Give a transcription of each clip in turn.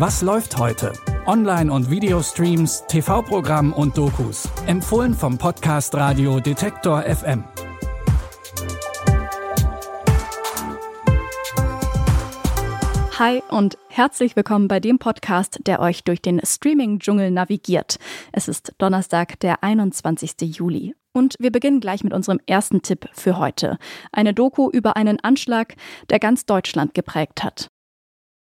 Was läuft heute? Online- und Videostreams, TV-Programm und Dokus. Empfohlen vom Podcast Radio Detektor FM. Hi und herzlich willkommen bei dem Podcast, der euch durch den Streaming-Dschungel navigiert. Es ist Donnerstag, der 21. Juli. Und wir beginnen gleich mit unserem ersten Tipp für heute. Eine Doku über einen Anschlag, der ganz Deutschland geprägt hat.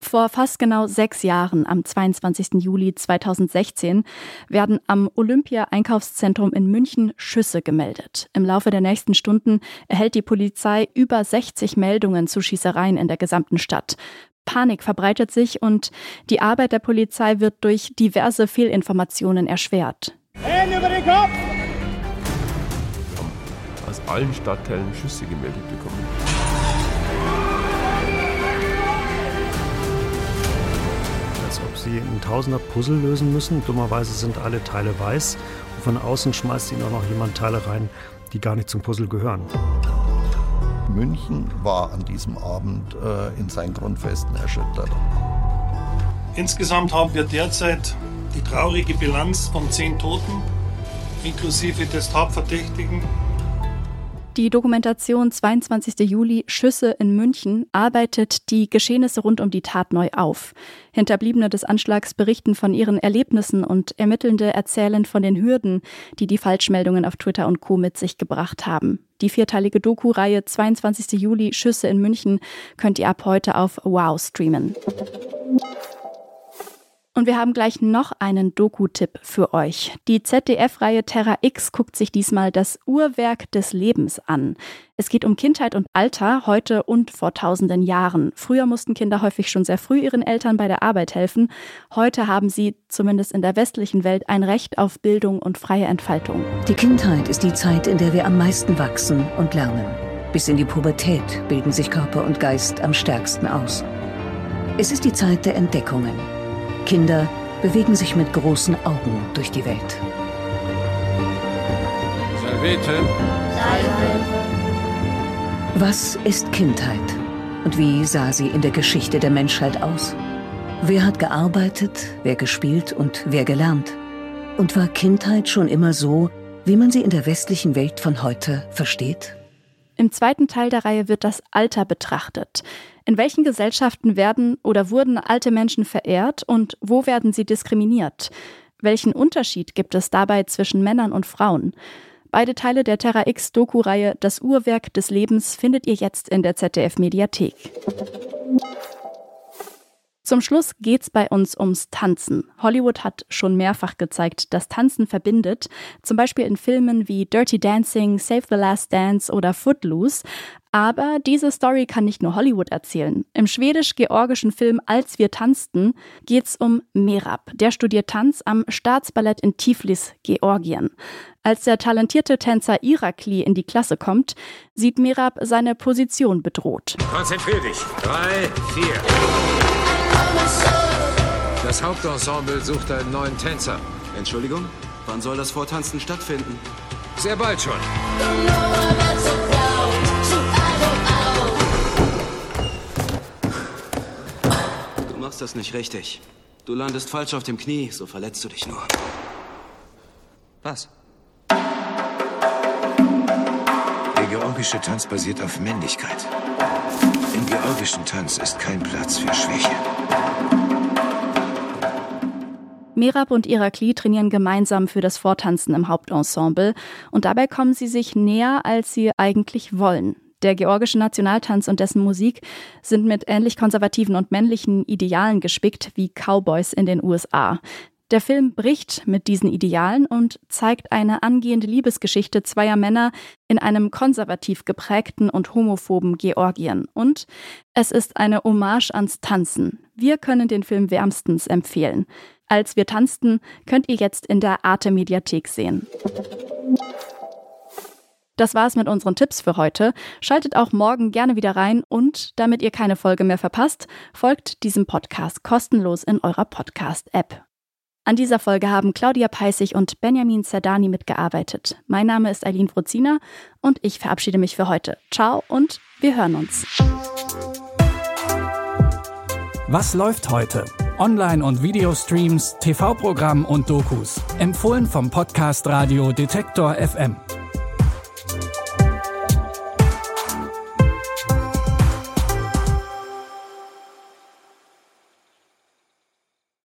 Vor fast genau sechs Jahren, am 22. Juli 2016, werden am Olympia-Einkaufszentrum in München Schüsse gemeldet. Im Laufe der nächsten Stunden erhält die Polizei über 60 Meldungen zu Schießereien in der gesamten Stadt. Panik verbreitet sich und die Arbeit der Polizei wird durch diverse Fehlinformationen erschwert. Hände über den Kopf! aus allen Stadtteilen Schüsse gemeldet bekommen. Sie ein Tausender Puzzle lösen müssen. Dummerweise sind alle Teile weiß und von außen schmeißt ihnen auch noch jemand Teile rein, die gar nicht zum Puzzle gehören. München war an diesem Abend äh, in seinen Grundfesten erschüttert. Insgesamt haben wir derzeit die traurige Bilanz von zehn Toten, inklusive des Hauptverdächtigen die Dokumentation 22. Juli Schüsse in München arbeitet die Geschehnisse rund um die Tat neu auf. Hinterbliebene des Anschlags berichten von ihren Erlebnissen und Ermittelnde erzählen von den Hürden, die die Falschmeldungen auf Twitter und Co. mit sich gebracht haben. Die vierteilige Doku-Reihe 22. Juli Schüsse in München könnt ihr ab heute auf Wow streamen. Und wir haben gleich noch einen Doku-Tipp für euch. Die ZDF-Reihe Terra X guckt sich diesmal das Uhrwerk des Lebens an. Es geht um Kindheit und Alter heute und vor tausenden Jahren. Früher mussten Kinder häufig schon sehr früh ihren Eltern bei der Arbeit helfen. Heute haben sie, zumindest in der westlichen Welt, ein Recht auf Bildung und freie Entfaltung. Die Kindheit ist die Zeit, in der wir am meisten wachsen und lernen. Bis in die Pubertät bilden sich Körper und Geist am stärksten aus. Es ist die Zeit der Entdeckungen Kinder bewegen sich mit großen Augen durch die Welt. Salvete. Was ist Kindheit? Und wie sah sie in der Geschichte der Menschheit aus? Wer hat gearbeitet, wer gespielt und wer gelernt? Und war Kindheit schon immer so, wie man sie in der westlichen Welt von heute versteht? Im zweiten Teil der Reihe wird das Alter betrachtet. In welchen Gesellschaften werden oder wurden alte Menschen verehrt und wo werden sie diskriminiert? Welchen Unterschied gibt es dabei zwischen Männern und Frauen? Beide Teile der Terra X Doku-Reihe Das Uhrwerk des Lebens findet ihr jetzt in der ZDF Mediathek. Zum Schluss geht's bei uns ums Tanzen. Hollywood hat schon mehrfach gezeigt, dass Tanzen verbindet, zum Beispiel in Filmen wie Dirty Dancing, Save the Last Dance oder Footloose. Aber diese Story kann nicht nur Hollywood erzählen. Im schwedisch-georgischen Film Als wir tanzten geht's um Merab. Der studiert Tanz am Staatsballett in Tiflis, Georgien. Als der talentierte Tänzer Irakli in die Klasse kommt, sieht Merab seine Position bedroht. Konzentrier dich. Drei, vier. Das Hauptensemble sucht einen neuen Tänzer. Entschuldigung, wann soll das Vortanzen stattfinden? Sehr bald schon. Machst das nicht richtig. Du landest falsch auf dem Knie, so verletzt du dich nur. Was? Der georgische Tanz basiert auf Männlichkeit. Im georgischen Tanz ist kein Platz für Schwäche. Merab und Irakli trainieren gemeinsam für das Vortanzen im Hauptensemble und dabei kommen sie sich näher, als sie eigentlich wollen. Der georgische Nationaltanz und dessen Musik sind mit ähnlich konservativen und männlichen Idealen gespickt wie Cowboys in den USA. Der Film bricht mit diesen Idealen und zeigt eine angehende Liebesgeschichte zweier Männer in einem konservativ geprägten und homophoben Georgien. Und es ist eine Hommage ans Tanzen. Wir können den Film wärmstens empfehlen. Als wir tanzten, könnt ihr jetzt in der Arte Mediathek sehen. Das war's mit unseren Tipps für heute. Schaltet auch morgen gerne wieder rein und damit ihr keine Folge mehr verpasst, folgt diesem Podcast kostenlos in eurer Podcast-App. An dieser Folge haben Claudia Peissig und Benjamin Zerdani mitgearbeitet. Mein Name ist Eileen Fruzina und ich verabschiede mich für heute. Ciao und wir hören uns. Was läuft heute? Online- und Videostreams, TV-Programm und Dokus. Empfohlen vom Podcast Radio Detektor FM.